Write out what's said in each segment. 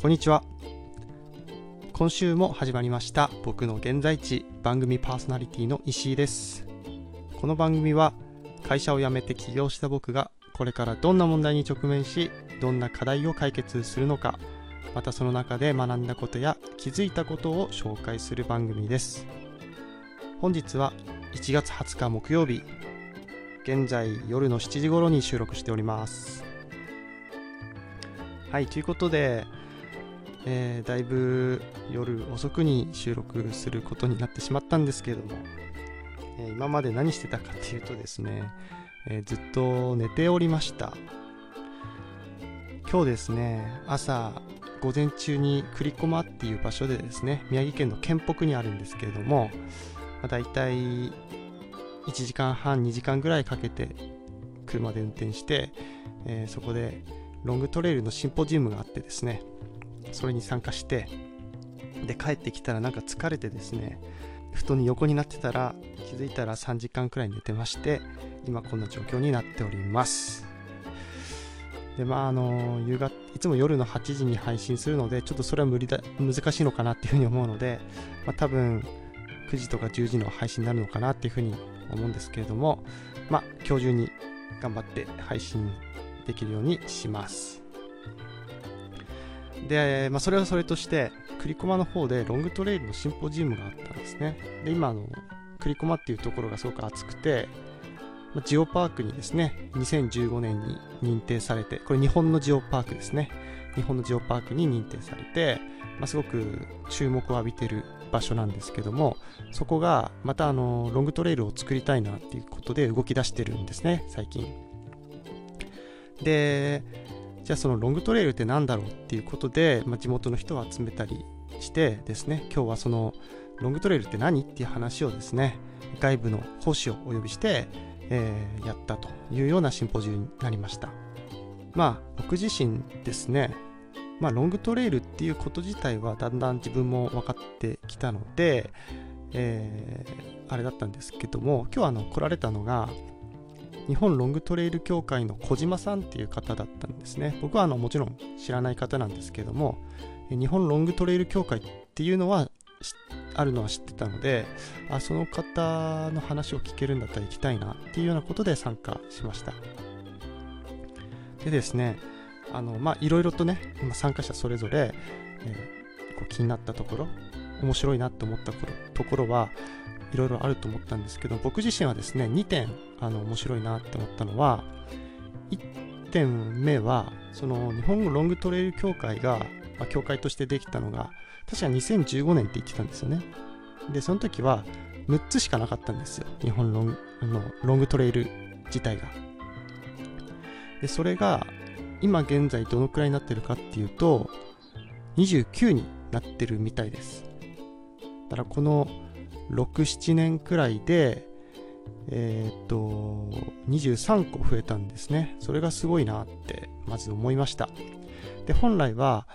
こんにちは。今週も始まりました僕の現在地番組パーソナリティの石井です。この番組は会社を辞めて起業した僕がこれからどんな問題に直面しどんな課題を解決するのかまたその中で学んだことや気づいたことを紹介する番組です。本日は1月20日木曜日現在夜の7時頃に収録しております。はいということで、えー、だいぶ夜遅くに収録することになってしまったんですけれども、えー、今まで何してたかっていうとですね、えー、ずっと寝ておりました。今日ですね朝午前中に栗駒っていう場所でですね宮城県の県北にあるんですけれども、まあ、大体1時間半2時間ぐらいかけて車で運転して、えー、そこでロングトレイルのシンポジウムがあってですねそれに参加してで帰ってきたらなんか疲れてですね布団に横になってたら気づいたら3時間くらい寝てまして今こんな状況になっておりますでまああの夕方いつも夜の8時に配信するのでちょっとそれは無理だ難しいのかなっていうふうに思うので、まあ、多分9時とか10時の配信になるのかなっていうふうに思うんですけれどもまあ今日中に頑張って配信できるようにします。で、まあ、それはそれとして、栗駒の方でロングトレイルのシンポジウムがあったんですね。で、今、あの、栗駒っていうところがすごく熱くて、まあ、ジオパークにですね、2015年に認定されて、これ日本のジオパークですね。日本のジオパークに認定されて、まあ、すごく注目を浴びてる場所なんですけども、そこがまたあのロングトレイルを作りたいなっていうことで動き出してるんですね、最近。でじゃあそのロングトレイルって何だろうっていうことで、まあ、地元の人を集めたりしてですね今日はそのロングトレイルって何っていう話をですね外部の講師をお呼びして、えー、やったというようなシンポジウムになりました。まあ僕自身ですねまあロングトレイルっていうこと自体はだんだん自分も分かってきたので、えー、あれだったんですけども今日あの来られたのが日本ロングトレイル協会の小島さんっていう方だったんですね。僕はあのもちろん知らない方なんですけども日本ロングトレイル協会っていうのはあるのは知ってたのであその方の話を聞けるんだったら行きたいなっていうようなことで参加しました。でですねあのまあいろいろとね参加者それぞれ、えー、こう気になったところ面白いなって思ったところはいろいろあると思ったんですけど僕自身はですね2点あの面白いなって思ったのは1点目はその日本ロングトレイル協会が、まあ、協会としてできたのが確か2015年って言ってたんですよね。でその時は6つしかなかったんですよ。日本ロンあのロングトレイル自体が。でそれが今現在どのくらいになってるかっていうと29になってるみたいです。だからこの67年くらいでえー、っと23個増えたんですね。それがすごいなってまず思いました。で本来は、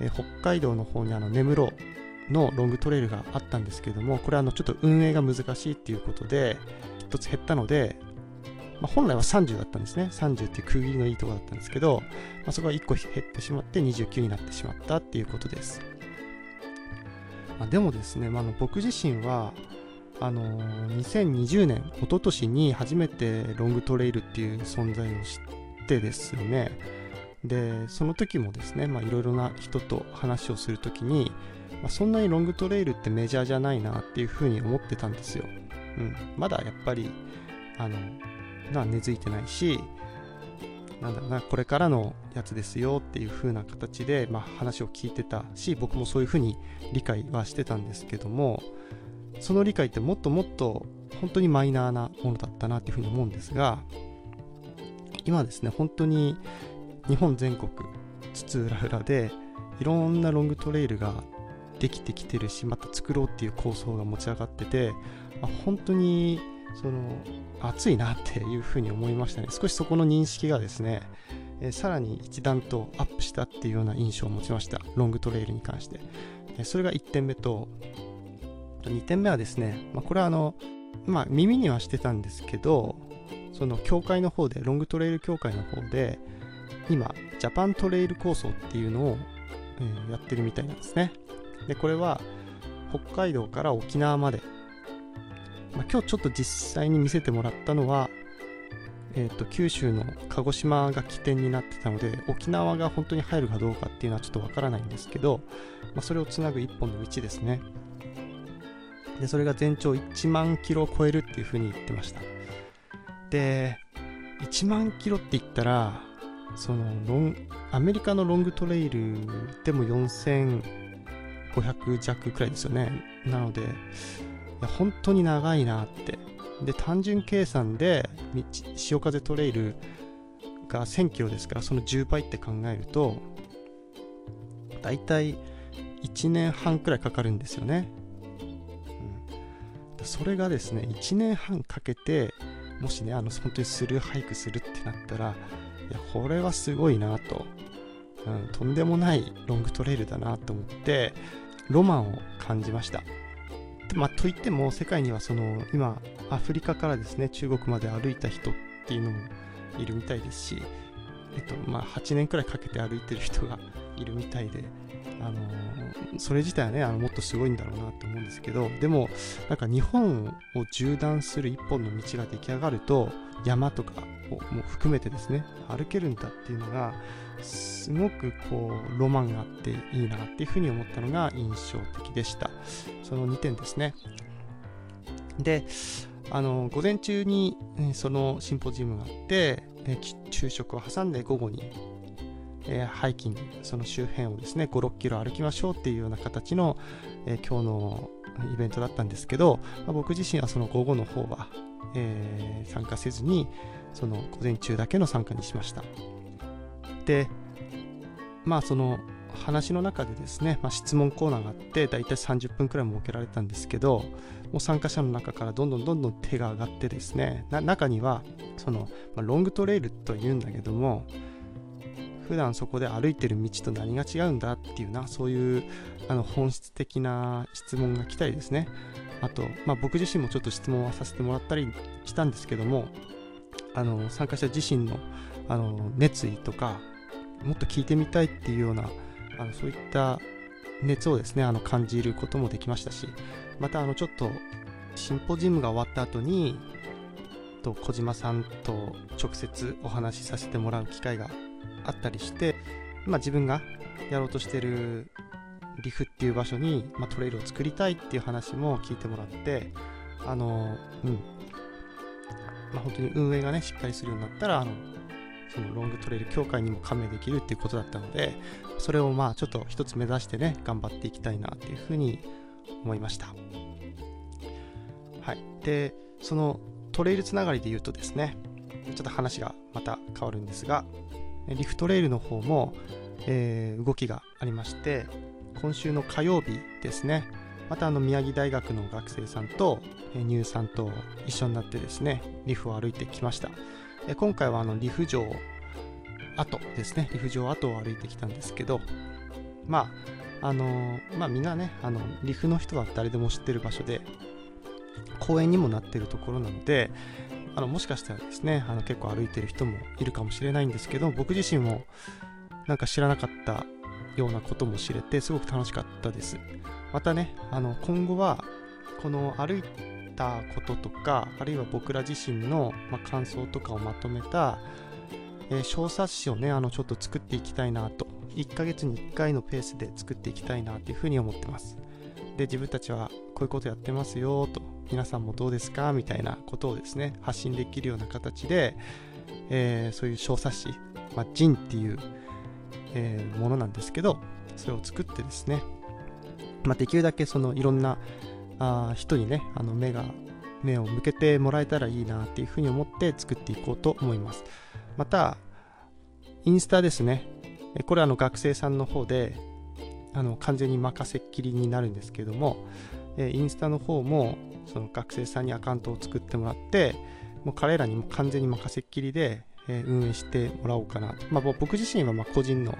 え、北海道の方にあの根室のロングトレイルがあったんですけどもこれはあのちょっと運営が難しいっていうことで1つ減ったので、まあ、本来は30だったんですね。30っていう区切りのいいところだったんですけど、まあ、そこが1個減ってしまって29になってしまったっていうことです。あ、でもですね、まあ、の僕自身はあのー、2020年一昨年に初めてロングトレイルっていう存在を知ってですね。でその時もですねいろいろな人と話をする時に、まあ、そんなにロングトレイルってメジャーじゃないなっていうふうに思ってたんですよ、うん、まだやっぱりあのな根付いてないしなんだろうな、これからのやつですよっていう風な形で、まあ、話を聞いてたし、僕もそういう風に理解はしてたんですけども、その理解ってもっともっと本当にマイナーなものだったなっていう風に思うんですが、今ですね、本当に日本全国津々浦々でいろんなロングトレイルができてきてるし、また作ろうっていう構想が持ち上がってて、あ、本当にその熱いなっていうふうに思いましたね。少しそこの認識がですね、えー、さらに一段とアップしたっていうような印象を持ちました。ロングトレイルに関して、えー、それが1点目と2点目はですね、まあ、これはあのまあ耳にはしてたんですけどその協会の方でロングトレイル協会の方で今ジャパントレイル構想っていうのをえー、やってるみたいなんですね。で、これは北海道から沖縄まで、まあ、今日ちょっと実際に見せてもらったのは、えーと、九州の鹿児島が起点になってたので沖縄が本当に入るかどうかっていうのはちょっとわからないんですけど、まあ、それをつなぐ一本の道ですね。でそれが全長1万キロを超えるっていうふうに言ってました。で1万キロって言ったらそのロンアメリカのロングトレイルでも4500弱くらいですよね。なのでや本当に長いなって。で単純計算で潮風トレイルが1000キロですからその10倍って考えるとだいたい1年半くらいかかるんですよね、うん、それがですね1年半かけてもしねあの本当にスルーハイクするってなったらいやこれはすごいなと、うん、とんでもないロングトレイルだなと思ってロマンを感じました。まあ、といっても世界にはその今アフリカからですね中国まで歩いた人っていうのもいるみたいですし、えっとまあ、8年くらいかけて歩いてる人がいるみたいで、あのー、それ自体はねあのもっとすごいんだろうなと思うんですけどでもなんか日本を縦断する一本の道が出来上がると山とかをも含めてですね歩けるんだっていうのがすごくこうロマンがあっていいなっていうふうに思ったのが印象的でした。その2点ですね。であの午前中にそのシンポジウムがあって昼食を挟んで午後にえー、ハイキング、その周辺をですね、5、6キロ歩きましょうっていうような形の、えー、今日のイベントだったんですけど、まあ、僕自身はその午後の方は、えー、参加せずに、その午前中だけの参加にしました。で、まあその話の中でですね、まあ、質問コーナーがあって、だいたい30分くらい設けられたんですけど、もう参加者の中からどんどんどんどん手が上がってですね、中には、その、まあ、ロングトレイルというんだけども、普段そこで歩いてる道と何が違うんだっていうな、そういうあの本質的な質問が来たりですね。あと、まあ、僕自身もちょっと質問はさせてもらったりしたんですけども、あの参加者自身のあの熱意とか、もっと聞いてみたいっていうような、あのそういった熱をですね、あの感じることもできましたし、またあのちょっとシンポジウムが終わった後に、と小島さんと直接お話しさせてもらう機会があったりして、まあ、自分がやろうとしてるリフっていう場所に、まあ、トレイルを作りたいっていう話も聞いてもらってあのうん。まあ、本当に運営がねしっかりするようになったらあのそのロングトレイル協会にも加盟できるっていうことだったのでそれをまあちょっと一つ目指してね頑張っていきたいなっていうふうに思いました。はい。でそのトレイルつながりで言うとですねちょっと話がまた変わるんですがリフトレイルの方も、えー、動きがありまして今週の火曜日ですね。またあの宮城大学の学生さんと乳さんと一緒になってですねリフを歩いてきました。今回はあのリフ場跡ですね。リフ場跡を歩いてきたんですけどまああのまあみんなねあのリフの人は誰でも知ってる場所で公園にもなってるところなのであのもしかしたらですねあの結構歩いてる人もいるかもしれないんですけど僕自身もなんか知らなかったようなことも知れてすごく楽しかったです。またねあの今後はこの歩いたこととかあるいは僕ら自身の、ま、感想とかをまとめた、えー、小冊子をねあのちょっと作っていきたいなと1ヶ月に1回のペースで作っていきたいなというふうに思ってます。で自分たちはこういうことやってますよと皆さんもどうですか？みたいなことをですね発信できるような形で、えー、そういう小冊子、まあ、ジンっていう、えー、ものなんですけどそれを作ってですね、まあ、できるだけそのいろんなあ人にねあの目が目を向けてもらえたらいいなっていうふうに思って作っていこうと思います。またインスタですね。これはあの学生さんの方であの完全に任せっきりになるんですけども、えインスタの方もその学生さんにアカウントを作ってもらってもう彼らにも完全に任せっきりで、え運営してもらおうかな、まあ、僕自身はま個人の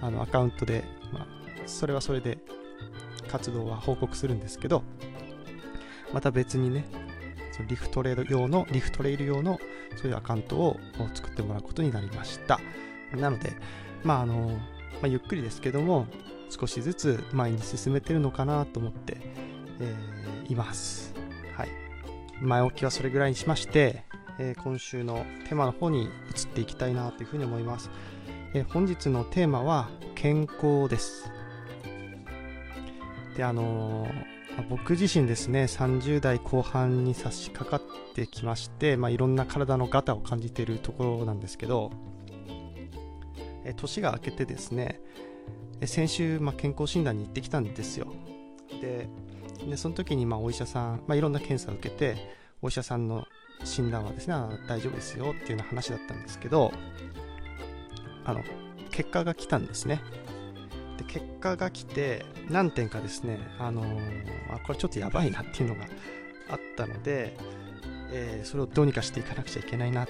あのアカウントで、まあ、それはそれで活動は報告するんですけどまた別にねそのリフトレード用のリフトレイル用のそういうアカウントを作ってもらうことになりました。なのでまああの、まあ、ゆっくりですけども少しずつ前に進めてるのかなと思って、えー、います。はい。前置きはそれぐらいにしまして、えー、今週のテーマの方に移っていきたいなというふうに思います。えー、本日のテーマは健康です。で、あの僕自身ですね、30代後半に差し掛かってきまして、まあ、いろんな体のガタを感じているところなんですけど、え年が明けてですね、先週、まあ、健康診断に行ってきたんですよ。で、でその時にまあお医者さん、まあ、いろんな検査を受けて、お医者さんの診断はですね、大丈夫ですよっていうような話だったんですけど、あの、結果が来たんですね。で、結果が来て、何点かですね、あのー、あ、これちょっとやばいなっていうのがあったので、えー、それをどうにかしていかなくちゃいけないなっ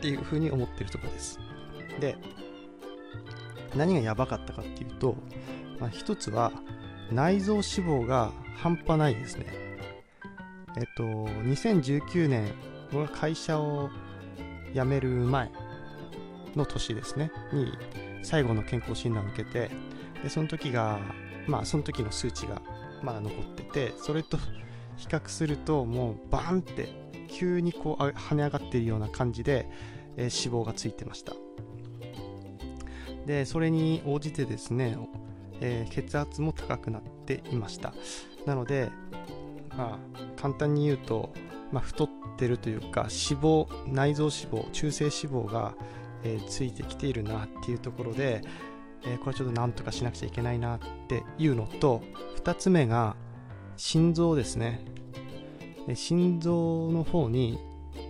ていうふうに思ってるところです。で、何がやばかったかっていうと、まあ、一つは内臓脂肪が半端ないですね。えっと、2019年、僕が会社を辞める前の年ですね、に最後の健康診断を受けて、でその時が、まあ、その時の数値がまだ残ってて、それと比較すると、もうバーンって急にこう跳ね上がっているような感じで、えー、脂肪がついてました。でそれに応じてですね、えー、血圧も高くなっていましたなので、まあ、簡単に言うと、まあ、太ってるというか脂肪内臓脂肪中性脂肪が、えー、ついてきているなっていうところで、えー、これちょっとなんとかしなくちゃいけないなっていうのと2つ目が心臓ですね心臓の方に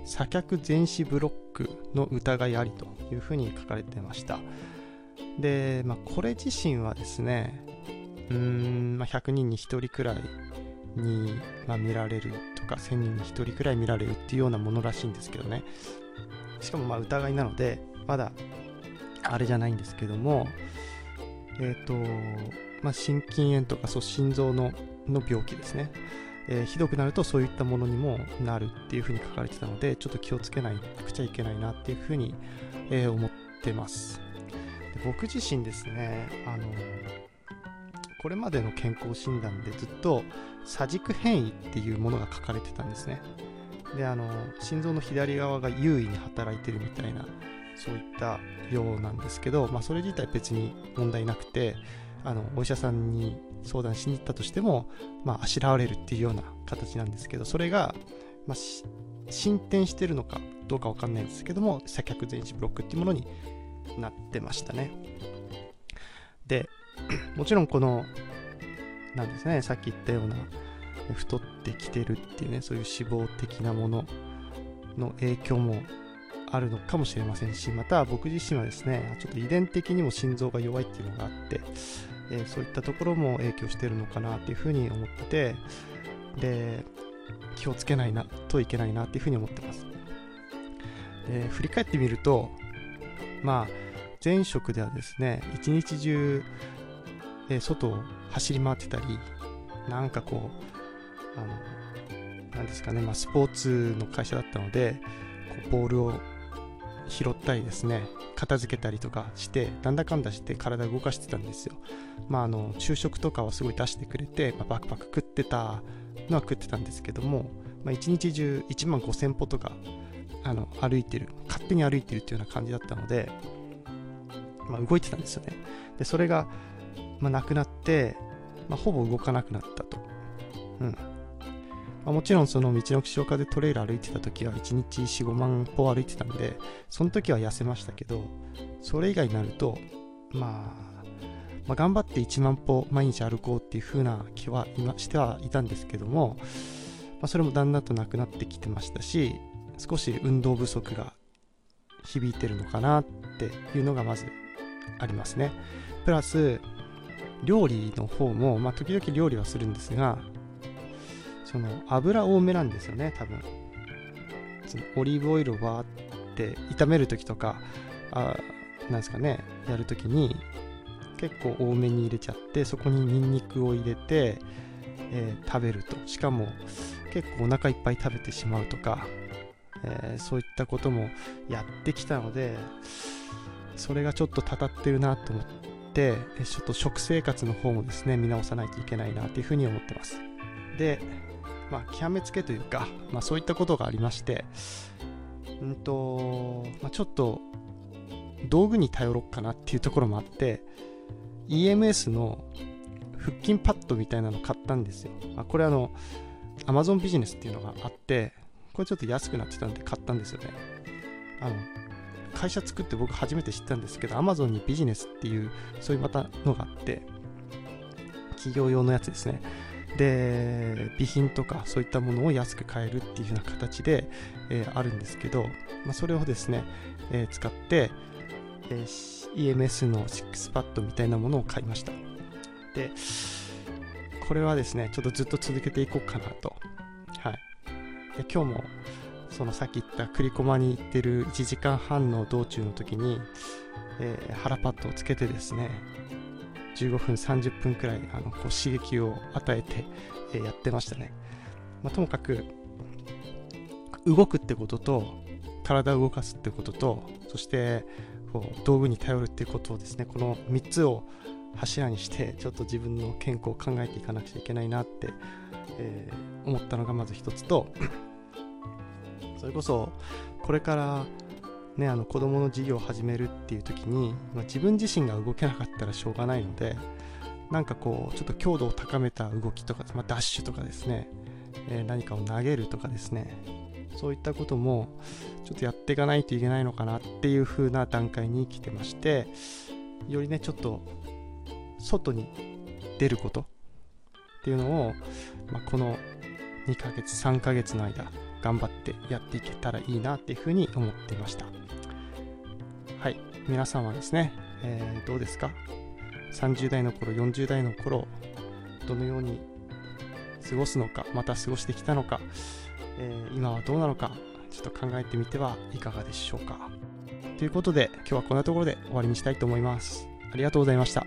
左脚前肢ブロックの疑いありというふうに書かれてました。で、まあ、これ自身はですね、うん、まあ、100人に1人くらいに、まあ、見られるとか、1000人に1人くらい見られるっていうようなものらしいんですけどね。しかもまあ疑いなので、まだあれじゃないんですけども、えっ、ー、と、まあ、心筋炎とかそう心臓のの病気ですね。えー、ひどくなるとそういったものにもなるっていうふうに書かれてたので、ちょっと気をつけないくちゃいけないなっていうふうに、えー、思ってます。僕自身ですね、あのこれまでの健康診断でずっと左軸変異っていうものが書かれてたんですね。で、あの、心臓の左側が優位に働いてるみたいな、そういったようなんですけど、まあ、それ自体別に問題なくて、あの、お医者さんに相談しに行ったとしても、まあ、あしらわれるっていうような形なんですけど、それが、まあ、進展してるのかどうかわかんないんですけども、左脚前肢ブロックっていうものになってましたね。で、もちろんこの、なんですね、さっき言ったような、太ってきてるっていうね、そういう脂肪的なものの影響もあるのかもしれませんし、また僕自身はですね、ちょっと遺伝的にも心臓が弱いっていうのがあって、えー、そういったところも影響してるのかなっていうふうに思ってて、で、気をつけないなといけないなっていうふうに思ってます。で、振り返ってみると、まあ、前職ではですね、一日中、え、外を走り回ってたり、なんかこう、あの、なんですかね、まあ、スポーツの会社だったので、こうボールを拾ったりですね、片付けたりとかして、なんだかんだして体動かしてたんですよ。まあ、あの、昼食とかはすごい出してくれて、まあ、バクバク食ってたのは食ってたんですけども、まあ、一日中1万5000歩とかあの歩いてる勝手に歩いてるっていうような感じだったので、まあ、動いてたんですよね。でそれが、まあ、なくなって、まあ、ほぼ動かなくなったと。うん。まあ、もちろんその道の岸岡でトレイル歩いてた時は1日4、5万歩歩いてたんで、その時は痩せましたけど、それ以外になると、まあ、まあ、頑張って1万歩毎日歩こうっていう風な気は今してはいたんですけども、まあ、それもだんだんとなくなってきてましたし、少し運動不足が響いてるのかなっていうのがまずありますね。プラス、料理の方も、まあ、時々料理はするんですが、その油多めなんですよね、多分。そのオリーブオイルをバーって炒めるときとか、あなんですかね、やるときに結構多めに入れちゃって、そこにニンニクを入れて、えー、食べると。しかも結構お腹いっぱい食べてしまうとか、えー、そういったこともやってきたので、それがちょっとたたってるなと思ってちょっと食生活の方もですね見直さないといけないなというふうに思ってます。でまあ極めつけというか、まあ、そういったことがありましてうんと、まあ、ちょっと道具に頼ろうかなっていうところもあって EMS の腹筋パッドみたいなの買ったんですよ、まあ、これあの Amazon ビジネスっていうのがあってこれちょっと安くなってたんで買ったんですよね。あの会社作って僕初めて知ったんですけど Amazon にビジネスっていうそういうまたのがあって企業用のやつですね。で備品とかそういったものを安く買えるっていうような形で、えー、あるんですけど、まあ、それをですね、えー、使って、えー、EMS の6パッドみたいなものを買いました。でこれはですねちょっとずっと続けていこうかなとで今日もそのさっき言った栗駒に行ってる1時間半の道中の時に、えー、腹パッドをつけてですね15分30分くらいあのこう刺激を与えて、えー、やってましたね、まあ、ともかく動くってことと体を動かすってこととそしてこう道具に頼るっていうことをですねこの3つを柱にしてちょっと自分の健康を考えていかなくちゃいけないなって、えー、思ったのがまず一つとそれこそこれからね、あの子供の事業を始めるっていう時に、まあ、自分自身が動けなかったらしょうがないのでなんかこうちょっと強度を高めた動きとか、まあ、ダッシュとかですね、えー、何かを投げるとかですねそういったこともちょっとやっていかないといけないのかなっていう風な段階に来てましてよりねちょっと外に出ることっていうのを、まあ、この2ヶ月3ヶ月の間頑張ってやっていけたらいいなっていうふうに思っていました。はい。皆さんはですね、えー、どうですか？30代の頃40代の頃どのように過ごすのかまた過ごしてきたのか、えー、今はどうなのかちょっと考えてみてはいかがでしょうか。ということで今日はこんなところで終わりにしたいと思います。ありがとうございました。